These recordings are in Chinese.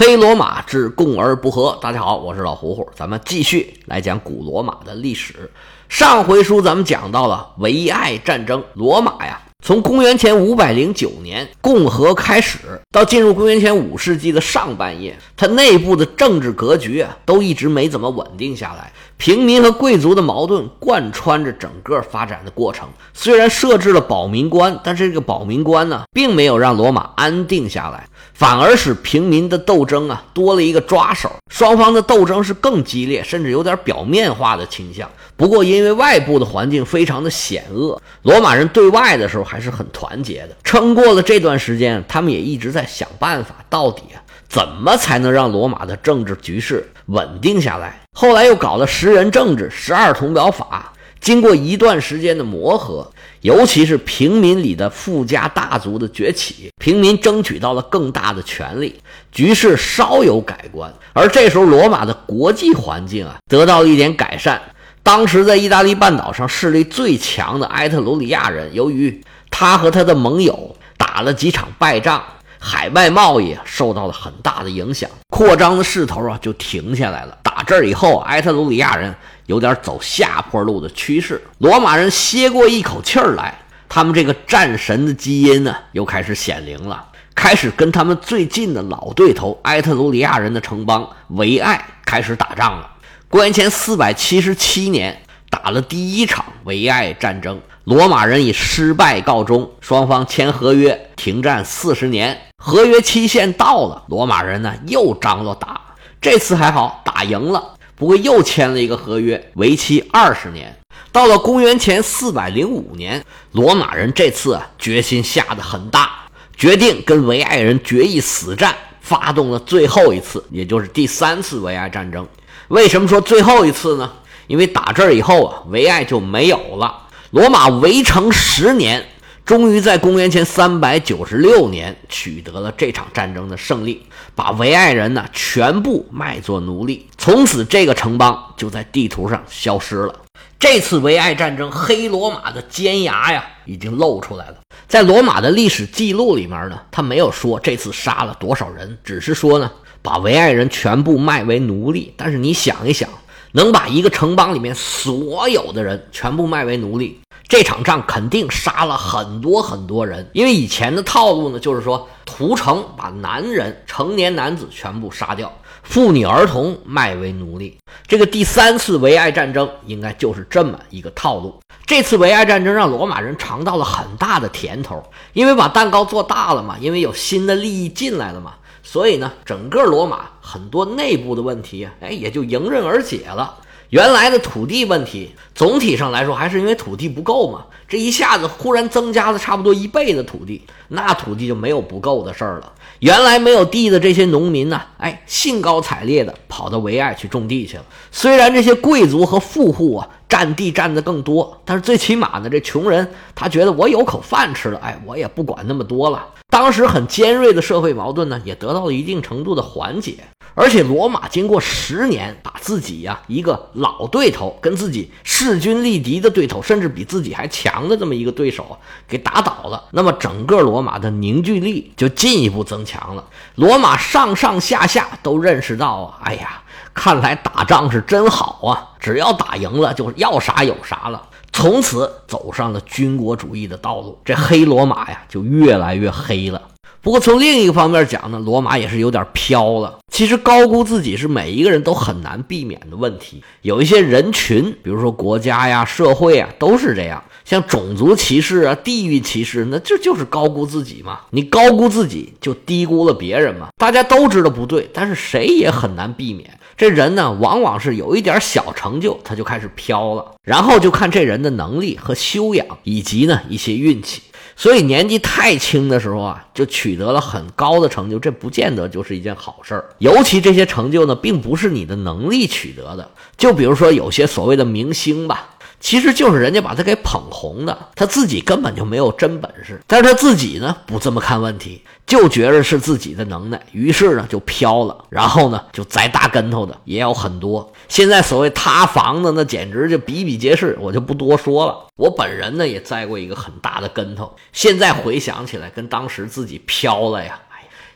黑罗马之共而不和。大家好，我是老胡胡，咱们继续来讲古罗马的历史。上回书咱们讲到了维埃战争，罗马呀。从公元前五百零九年共和开始，到进入公元前五世纪的上半叶，它内部的政治格局啊，都一直没怎么稳定下来。平民和贵族的矛盾贯穿着整个发展的过程。虽然设置了保民官，但是这个保民官呢，并没有让罗马安定下来，反而使平民的斗争啊多了一个抓手。双方的斗争是更激烈，甚至有点表面化的倾向。不过，因为外部的环境非常的险恶，罗马人对外的时候还是很团结的。撑过了这段时间，他们也一直在想办法，到底啊怎么才能让罗马的政治局势稳定下来。后来又搞了十人政治、十二铜表法。经过一段时间的磨合，尤其是平民里的富家大族的崛起，平民争取到了更大的权利，局势稍有改观。而这时候，罗马的国际环境啊得到了一点改善。当时在意大利半岛上势力最强的埃特鲁里亚人，由于他和他的盟友打了几场败仗。海外贸易受到了很大的影响，扩张的势头啊就停下来了。打这儿以后，埃特鲁里亚人有点走下坡路的趋势。罗马人歇过一口气儿来，他们这个战神的基因呢又开始显灵了，开始跟他们最近的老对头埃特鲁里亚人的城邦维埃开始打仗了。公元前四百七十七年，打了第一场维埃战争。罗马人以失败告终，双方签合约停战四十年。合约期限到了，罗马人呢又张罗打，这次还好打赢了，不过又签了一个合约，为期二十年。到了公元前四百零五年，罗马人这次啊决心下得很大，决定跟维埃人决一死战，发动了最后一次，也就是第三次维埃战争。为什么说最后一次呢？因为打这儿以后啊，维埃就没有了。罗马围城十年，终于在公元前三百九十六年取得了这场战争的胜利，把维埃人呢全部卖作奴隶。从此，这个城邦就在地图上消失了。这次维埃战争，黑罗马的尖牙呀已经露出来了。在罗马的历史记录里面呢，他没有说这次杀了多少人，只是说呢把维埃人全部卖为奴隶。但是你想一想。能把一个城邦里面所有的人全部卖为奴隶，这场仗肯定杀了很多很多人。因为以前的套路呢，就是说屠城，把男人、成年男子全部杀掉，妇女儿童卖为奴隶。这个第三次维埃战争应该就是这么一个套路。这次维埃战争让罗马人尝到了很大的甜头，因为把蛋糕做大了嘛，因为有新的利益进来了嘛。所以呢，整个罗马很多内部的问题，哎，也就迎刃而解了。原来的土地问题，总体上来说还是因为土地不够嘛。这一下子忽然增加了差不多一倍的土地，那土地就没有不够的事儿了。原来没有地的这些农民呢，哎，兴高采烈的跑到维埃去种地去了。虽然这些贵族和富户啊占地占的更多，但是最起码呢，这穷人他觉得我有口饭吃了，哎，我也不管那么多了。当时很尖锐的社会矛盾呢，也得到了一定程度的缓解。而且罗马经过十年，把自己呀一个老对头，跟自己势均力敌的对头，甚至比自己还强的这么一个对手给打倒了。那么整个罗马的凝聚力就进一步增强了。罗马上上下下都认识到啊，哎呀，看来打仗是真好啊！只要打赢了，就要啥有啥了。从此走上了军国主义的道路，这黑罗马呀就越来越黑了。不过从另一个方面讲呢，罗马也是有点飘了。其实高估自己是每一个人都很难避免的问题。有一些人群，比如说国家呀、社会啊，都是这样。像种族歧视啊、地域歧视，那这就是高估自己嘛。你高估自己，就低估了别人嘛。大家都知道不对，但是谁也很难避免。这人呢，往往是有一点小成就，他就开始飘了，然后就看这人的能力和修养，以及呢一些运气。所以年纪太轻的时候啊，就取得了很高的成就，这不见得就是一件好事儿。尤其这些成就呢，并不是你的能力取得的。就比如说有些所谓的明星吧。其实就是人家把他给捧红的，他自己根本就没有真本事。但是他自己呢，不这么看问题，就觉着是自己的能耐，于是呢就飘了，然后呢就栽大跟头的也有很多。现在所谓塌房的，那简直就比比皆是，我就不多说了。我本人呢也栽过一个很大的跟头，现在回想起来，跟当时自己飘了呀，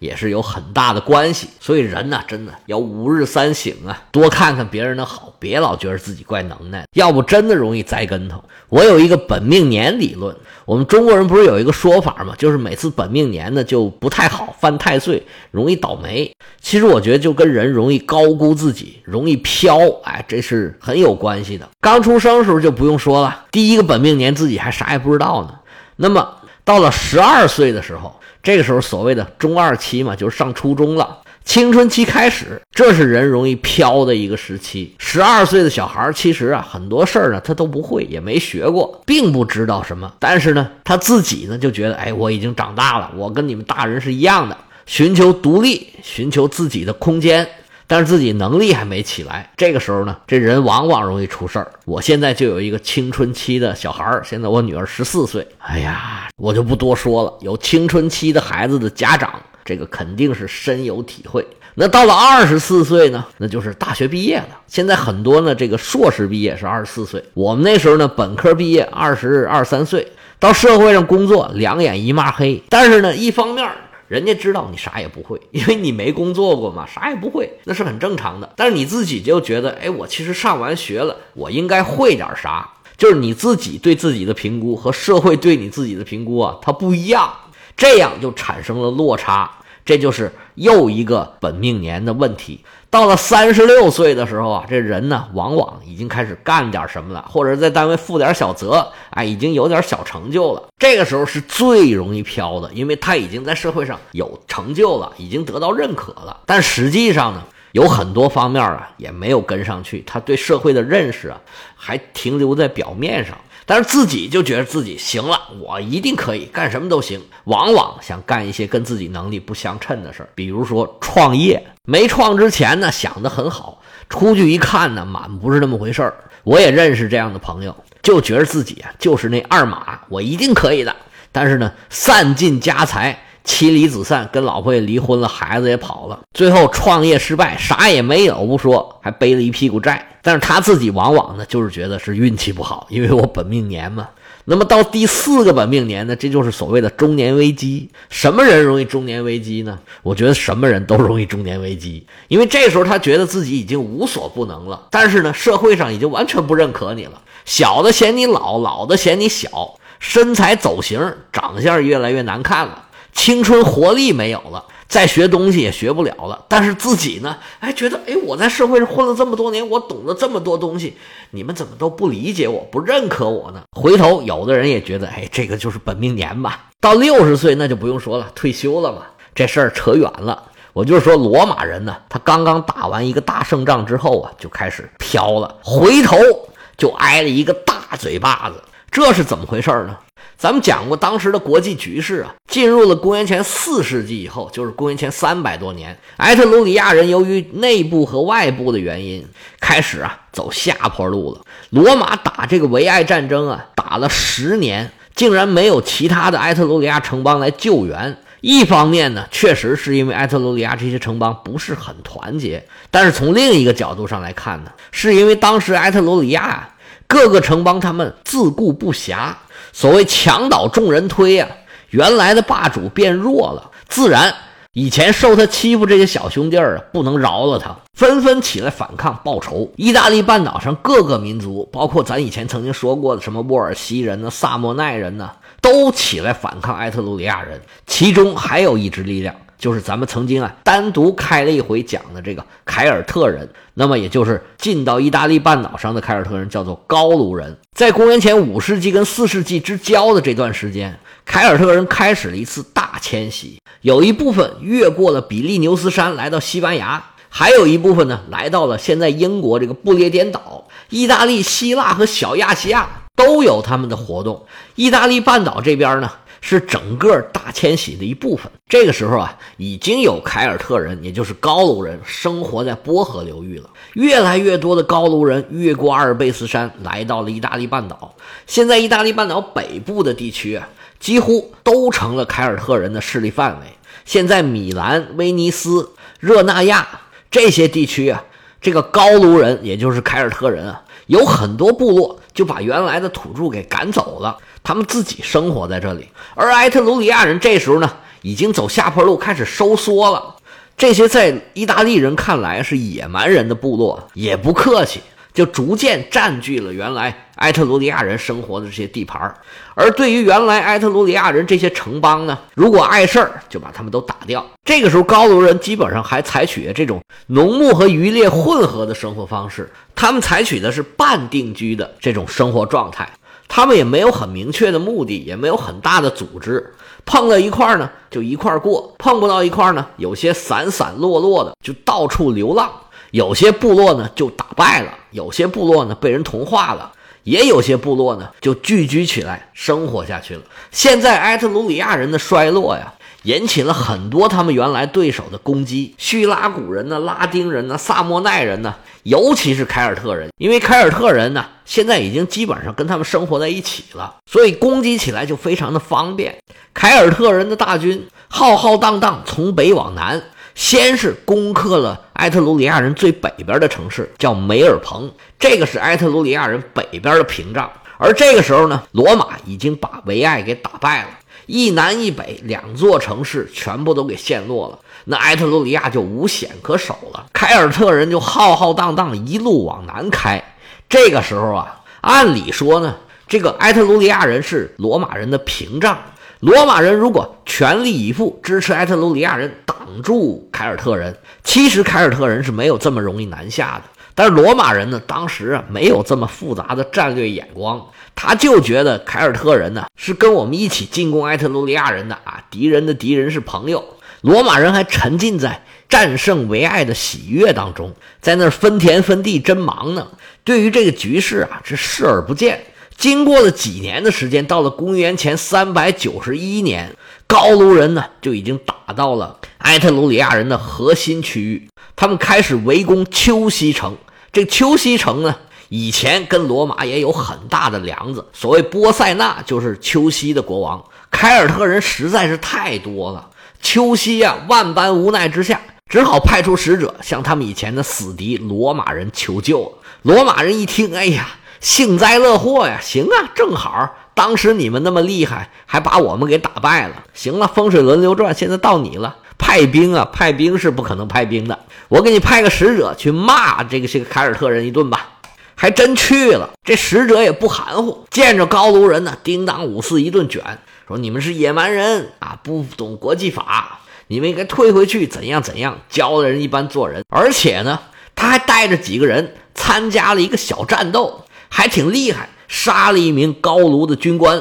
也是有很大的关系。所以人呢，真的要吾日三省啊，多看看别人的好，别老觉得自己怪能耐，要不真的容易栽跟头。我有一个本命年理论，我们中国人不是有一个说法吗？就是每次本命年呢就不太好，犯太岁，容易倒霉。其实我觉得就跟人容易高估自己，容易飘，哎，这是很有关系的。刚出生时候就不用说了，第一个本命年自己还啥也不知道呢。那么到了十二岁的时候，这个时候所谓的中二期嘛，就是上初中了。青春期开始，这是人容易飘的一个时期。十二岁的小孩其实啊，很多事儿呢他都不会，也没学过，并不知道什么。但是呢，他自己呢就觉得，哎，我已经长大了，我跟你们大人是一样的，寻求独立，寻求自己的空间。但是自己能力还没起来，这个时候呢，这人往往容易出事儿。我现在就有一个青春期的小孩儿，现在我女儿十四岁。哎呀，我就不多说了。有青春期的孩子的家长，这个肯定是深有体会。那到了二十四岁呢，那就是大学毕业了。现在很多呢，这个硕士毕业是二十四岁。我们那时候呢，本科毕业二十二三岁，到社会上工作两眼一抹黑。但是呢，一方面。人家知道你啥也不会，因为你没工作过嘛，啥也不会，那是很正常的。但是你自己就觉得，哎，我其实上完学了，我应该会点啥？就是你自己对自己的评估和社会对你自己的评估啊，它不一样，这样就产生了落差。这就是又一个本命年的问题。到了三十六岁的时候啊，这人呢，往往已经开始干点什么了，或者在单位负点小责，哎，已经有点小成就了。这个时候是最容易飘的，因为他已经在社会上有成就了，已经得到认可了。但实际上呢，有很多方面啊，也没有跟上去，他对社会的认识啊，还停留在表面上。但是自己就觉得自己行了，我一定可以干什么都行。往往想干一些跟自己能力不相称的事儿，比如说创业。没创之前呢，想的很好，出去一看呢，满不是那么回事儿。我也认识这样的朋友，就觉得自己啊就是那二马，我一定可以的。但是呢，散尽家财，妻离子散，跟老婆也离婚了，孩子也跑了，最后创业失败，啥也没有不说，还背了一屁股债。但是他自己往往呢，就是觉得是运气不好，因为我本命年嘛。那么到第四个本命年呢，这就是所谓的中年危机。什么人容易中年危机呢？我觉得什么人都容易中年危机，因为这时候他觉得自己已经无所不能了。但是呢，社会上已经完全不认可你了，小的嫌你老，老的嫌你小，身材走形，长相越来越难看了，青春活力没有了。再学东西也学不了了，但是自己呢，哎，觉得哎，我在社会上混了这么多年，我懂了这么多东西，你们怎么都不理解我，不认可我呢？回头有的人也觉得，哎，这个就是本命年吧。到六十岁那就不用说了，退休了嘛，这事儿扯远了。我就是说，罗马人呢，他刚刚打完一个大胜仗之后啊，就开始飘了，回头就挨了一个大嘴巴子，这是怎么回事呢？咱们讲过当时的国际局势啊，进入了公元前四世纪以后，就是公元前三百多年，埃特鲁里亚人由于内部和外部的原因，开始啊走下坡路了。罗马打这个维埃战争啊，打了十年，竟然没有其他的埃特鲁里亚城邦来救援。一方面呢，确实是因为埃特鲁里亚这些城邦不是很团结；但是从另一个角度上来看呢，是因为当时埃特鲁里亚各个城邦他们自顾不暇。所谓墙倒众人推啊，原来的霸主变弱了，自然以前受他欺负这些小兄弟儿啊，不能饶了他，纷纷起来反抗报仇。意大利半岛上各个民族，包括咱以前曾经说过的什么沃尔西人呢、萨莫奈人呢，都起来反抗埃特鲁里亚人。其中还有一支力量。就是咱们曾经啊单独开了一回讲的这个凯尔特人，那么也就是进到意大利半岛上的凯尔特人，叫做高卢人。在公元前五世纪跟四世纪之交的这段时间，凯尔特人开始了一次大迁徙，有一部分越过了比利牛斯山来到西班牙，还有一部分呢来到了现在英国这个不列颠岛。意大利、希腊和小亚细亚都有他们的活动。意大利半岛这边呢？是整个大迁徙的一部分。这个时候啊，已经有凯尔特人，也就是高卢人，生活在波河流域了。越来越多的高卢人越过阿尔卑斯山，来到了意大利半岛。现在，意大利半岛北部的地区啊，几乎都成了凯尔特人的势力范围。现在，米兰、威尼斯、热那亚这些地区啊，这个高卢人，也就是凯尔特人啊，有很多部落就把原来的土著给赶走了。他们自己生活在这里，而埃特鲁里亚人这时候呢，已经走下坡路，开始收缩了。这些在意大利人看来是野蛮人的部落，也不客气。就逐渐占据了原来埃特鲁里亚人生活的这些地盘儿而对于原来埃特鲁里亚人这些城邦呢，如果碍事儿，就把他们都打掉。这个时候，高卢人基本上还采取这种农牧和渔猎混合的生活方式，他们采取的是半定居的这种生活状态。他们也没有很明确的目的，也没有很大的组织，碰到一块儿呢就一块儿过，碰不到一块儿呢，有些散散落落的就到处流浪。有些部落呢就打败了，有些部落呢被人同化了，也有些部落呢就聚居起来生活下去了。现在埃特鲁里亚人的衰落呀，引起了很多他们原来对手的攻击，叙拉古人呢、拉丁人呢、萨莫奈人呢，尤其是凯尔特人，因为凯尔特人呢现在已经基本上跟他们生活在一起了，所以攻击起来就非常的方便。凯尔特人的大军浩浩荡荡从北往南。先是攻克了埃特鲁里亚人最北边的城市，叫梅尔彭，这个是埃特鲁里亚人北边的屏障。而这个时候呢，罗马已经把维埃给打败了，一南一北两座城市全部都给陷落了，那埃特鲁里亚就无险可守了。凯尔特人就浩浩荡荡一路往南开。这个时候啊，按理说呢，这个埃特鲁里亚人是罗马人的屏障。罗马人如果全力以赴支持埃特鲁里亚人挡住凯尔特人，其实凯尔特人是没有这么容易南下的。但是罗马人呢，当时啊没有这么复杂的战略眼光，他就觉得凯尔特人呢是跟我们一起进攻埃特鲁里亚人的啊，敌人的敌人是朋友。罗马人还沉浸在战胜维埃的喜悦当中，在那儿分田分地真忙呢。对于这个局势啊，是视而不见。经过了几年的时间，到了公元前三百九十一年，高卢人呢就已经打到了埃特鲁里亚人的核心区域。他们开始围攻丘西城。这丘西城呢，以前跟罗马也有很大的梁子。所谓波塞纳，就是丘西的国王。凯尔特人实在是太多了，丘西呀，万般无奈之下，只好派出使者向他们以前的死敌罗马人求救。罗马人一听，哎呀！幸灾乐祸呀！行啊，正好当时你们那么厉害，还把我们给打败了。行了，风水轮流转，现在到你了，派兵啊！派兵是不可能派兵的，我给你派个使者去骂这个这个凯尔特人一顿吧。还真去了，这使者也不含糊，见着高卢人呢，叮当五四一顿卷，说你们是野蛮人啊，不懂国际法，你们应该退回去，怎样怎样，教人一般做人。而且呢，他还带着几个人参加了一个小战斗。还挺厉害，杀了一名高卢的军官。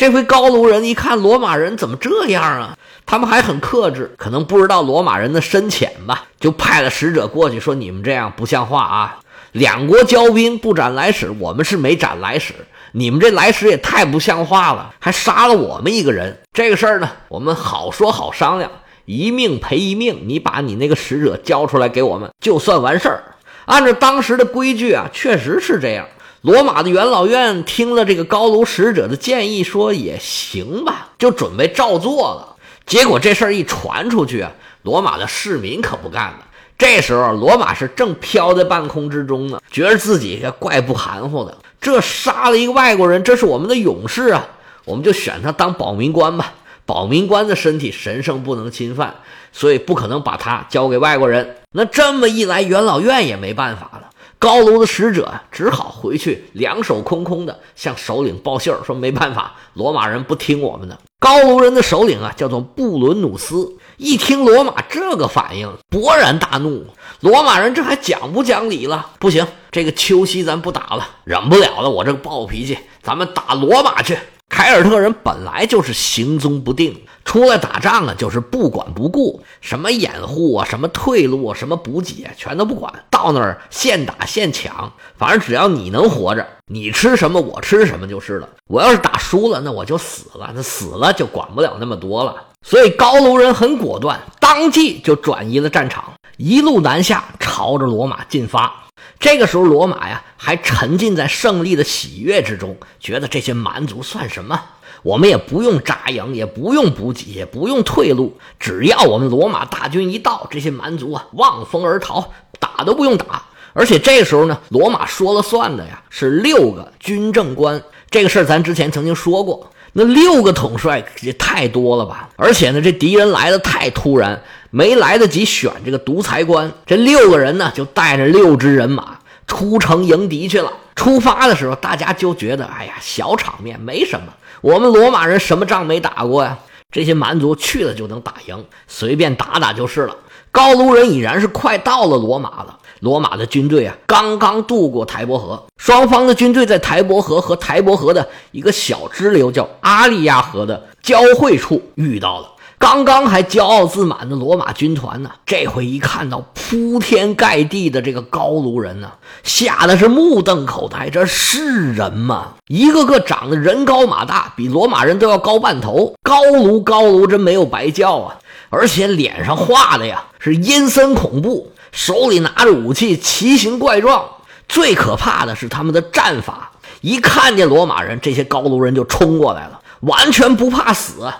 这回高卢人一看罗马人怎么这样啊？他们还很克制，可能不知道罗马人的深浅吧，就派了使者过去说：“你们这样不像话啊！两国交兵不斩来使，我们是没斩来使，你们这来使也太不像话了，还杀了我们一个人。这个事儿呢，我们好说好商量，一命赔一命，你把你那个使者交出来给我们，就算完事儿。按照当时的规矩啊，确实是这样。”罗马的元老院听了这个高卢使者的建议，说也行吧，就准备照做了。结果这事儿一传出去啊，罗马的市民可不干了。这时候，罗马是正飘在半空之中呢，觉得自己怪不含糊的。这杀了一个外国人，这是我们的勇士啊，我们就选他当保民官吧。保民官的身体神圣不能侵犯，所以不可能把他交给外国人。那这么一来，元老院也没办法了。高卢的使者只好回去，两手空空的向首领报信儿，说没办法，罗马人不听我们的。高卢人的首领啊，叫做布伦努斯，一听罗马这个反应，勃然大怒。罗马人这还讲不讲理了？不行，这个秋夕咱不打了，忍不了了，我这个暴脾气，咱们打罗马去。凯尔特人本来就是行踪不定，出来打仗啊，就是不管不顾，什么掩护啊，什么退路啊，什么补给啊，全都不管，到那儿现打现抢，反正只要你能活着，你吃什么我吃什么就是了。我要是打输了，那我就死了，那死了就管不了那么多了。所以高卢人很果断，当即就转移了战场，一路南下，朝着罗马进发。这个时候，罗马呀还沉浸在胜利的喜悦之中，觉得这些蛮族算什么？我们也不用扎营，也不用补给，也不用退路，只要我们罗马大军一到，这些蛮族啊望风而逃，打都不用打。而且这时候呢，罗马说了算的呀，是六个军政官。这个事儿咱之前曾经说过，那六个统帅也太多了吧？而且呢，这敌人来的太突然，没来得及选这个独裁官，这六个人呢就带着六支人马出城迎敌去了。出发的时候，大家就觉得，哎呀，小场面没什么，我们罗马人什么仗没打过呀？这些蛮族去了就能打赢，随便打打就是了。高卢人已然是快到了罗马了。罗马的军队啊，刚刚渡过台伯河，双方的军队在台伯河和台伯河的一个小支流叫阿利亚河的交汇处遇到了。刚刚还骄傲自满的罗马军团呢，这回一看到铺天盖地的这个高卢人呢，吓得是目瞪口呆。这是人吗？一个个长得人高马大，比罗马人都要高半头。高卢，高卢，真没有白叫啊！而且脸上画的呀，是阴森恐怖。手里拿着武器，奇形怪状。最可怕的是他们的战法，一看见罗马人，这些高卢人就冲过来了，完全不怕死，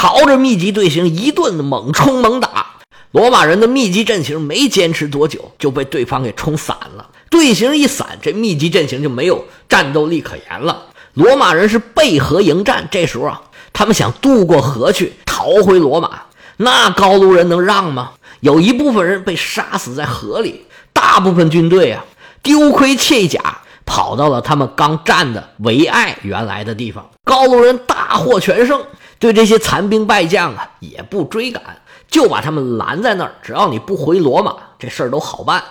朝着密集队形一顿猛冲猛打。罗马人的密集阵型没坚持多久，就被对方给冲散了。队形一散，这密集阵型就没有战斗力可言了。罗马人是背河迎战，这时候啊，他们想渡过河去逃回罗马，那高卢人能让吗？有一部分人被杀死在河里，大部分军队啊丢盔弃甲，跑到了他们刚占的维埃原来的地方。高卢人大获全胜，对这些残兵败将啊也不追赶，就把他们拦在那儿。只要你不回罗马，这事儿都好办。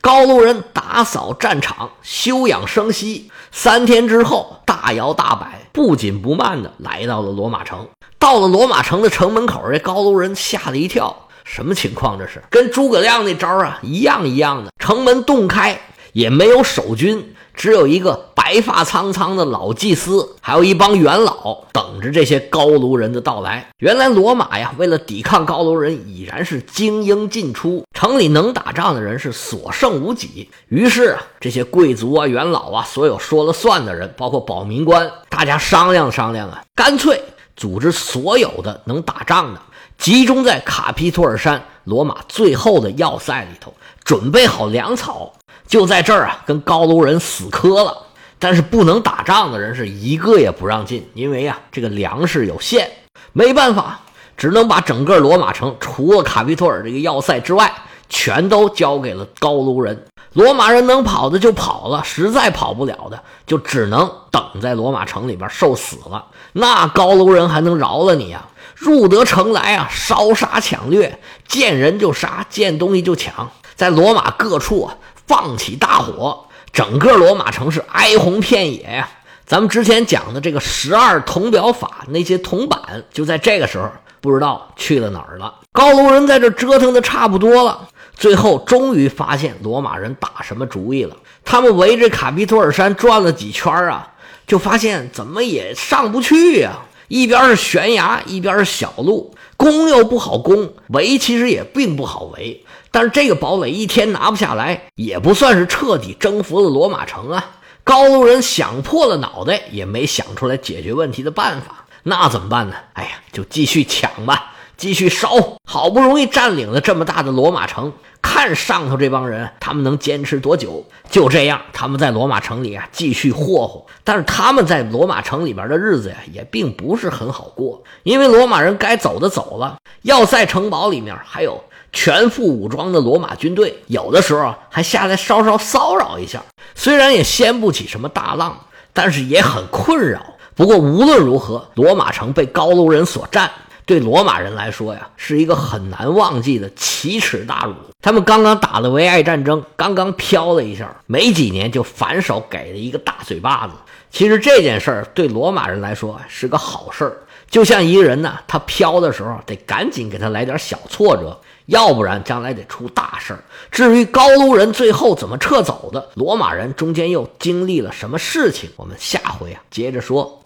高卢人打扫战场，休养生息，三天之后大摇大摆、不紧不慢地来到了罗马城。到了罗马城的城门口，这高卢人吓了一跳。什么情况？这是跟诸葛亮那招啊一样一样的。城门洞开，也没有守军，只有一个白发苍苍的老祭司，还有一帮元老等着这些高卢人的到来。原来罗马呀，为了抵抗高卢人，已然是精英尽出，城里能打仗的人是所剩无几。于是啊，这些贵族啊、元老啊，所有说了算的人，包括保民官，大家商量商量啊，干脆组织所有的能打仗的。集中在卡皮托尔山罗马最后的要塞里头，准备好粮草，就在这儿啊，跟高卢人死磕了。但是不能打仗的人是一个也不让进，因为啊，这个粮食有限，没办法，只能把整个罗马城，除了卡皮托尔这个要塞之外，全都交给了高卢人。罗马人能跑的就跑了，实在跑不了的，就只能等在罗马城里边受死了。那高卢人还能饶了你啊？入得城来啊，烧杀抢掠，见人就杀，见东西就抢，在罗马各处啊放起大火，整个罗马城是哀鸿遍野呀。咱们之前讲的这个十二铜表法，那些铜板就在这个时候不知道去了哪儿了。高卢人在这折腾的差不多了，最后终于发现罗马人打什么主意了。他们围着卡皮托尔山转了几圈啊，就发现怎么也上不去呀。一边是悬崖，一边是小路，攻又不好攻，围其实也并不好围。但是这个堡垒一天拿不下来，也不算是彻底征服了罗马城啊。高卢人想破了脑袋，也没想出来解决问题的办法。那怎么办呢？哎呀，就继续抢吧，继续烧。好不容易占领了这么大的罗马城。看上头这帮人，他们能坚持多久？就这样，他们在罗马城里啊继续霍霍。但是他们在罗马城里边的日子呀，也并不是很好过，因为罗马人该走的走了，要塞城堡里面还有全副武装的罗马军队，有的时候还下来稍稍骚扰一下。虽然也掀不起什么大浪，但是也很困扰。不过无论如何，罗马城被高卢人所占。对罗马人来说呀，是一个很难忘记的奇耻大辱。他们刚刚打了维埃战争，刚刚飘了一下，没几年就反手给了一个大嘴巴子。其实这件事儿对罗马人来说是个好事儿，就像一个人呢，他飘的时候得赶紧给他来点小挫折，要不然将来得出大事儿。至于高卢人最后怎么撤走的，罗马人中间又经历了什么事情，我们下回啊接着说。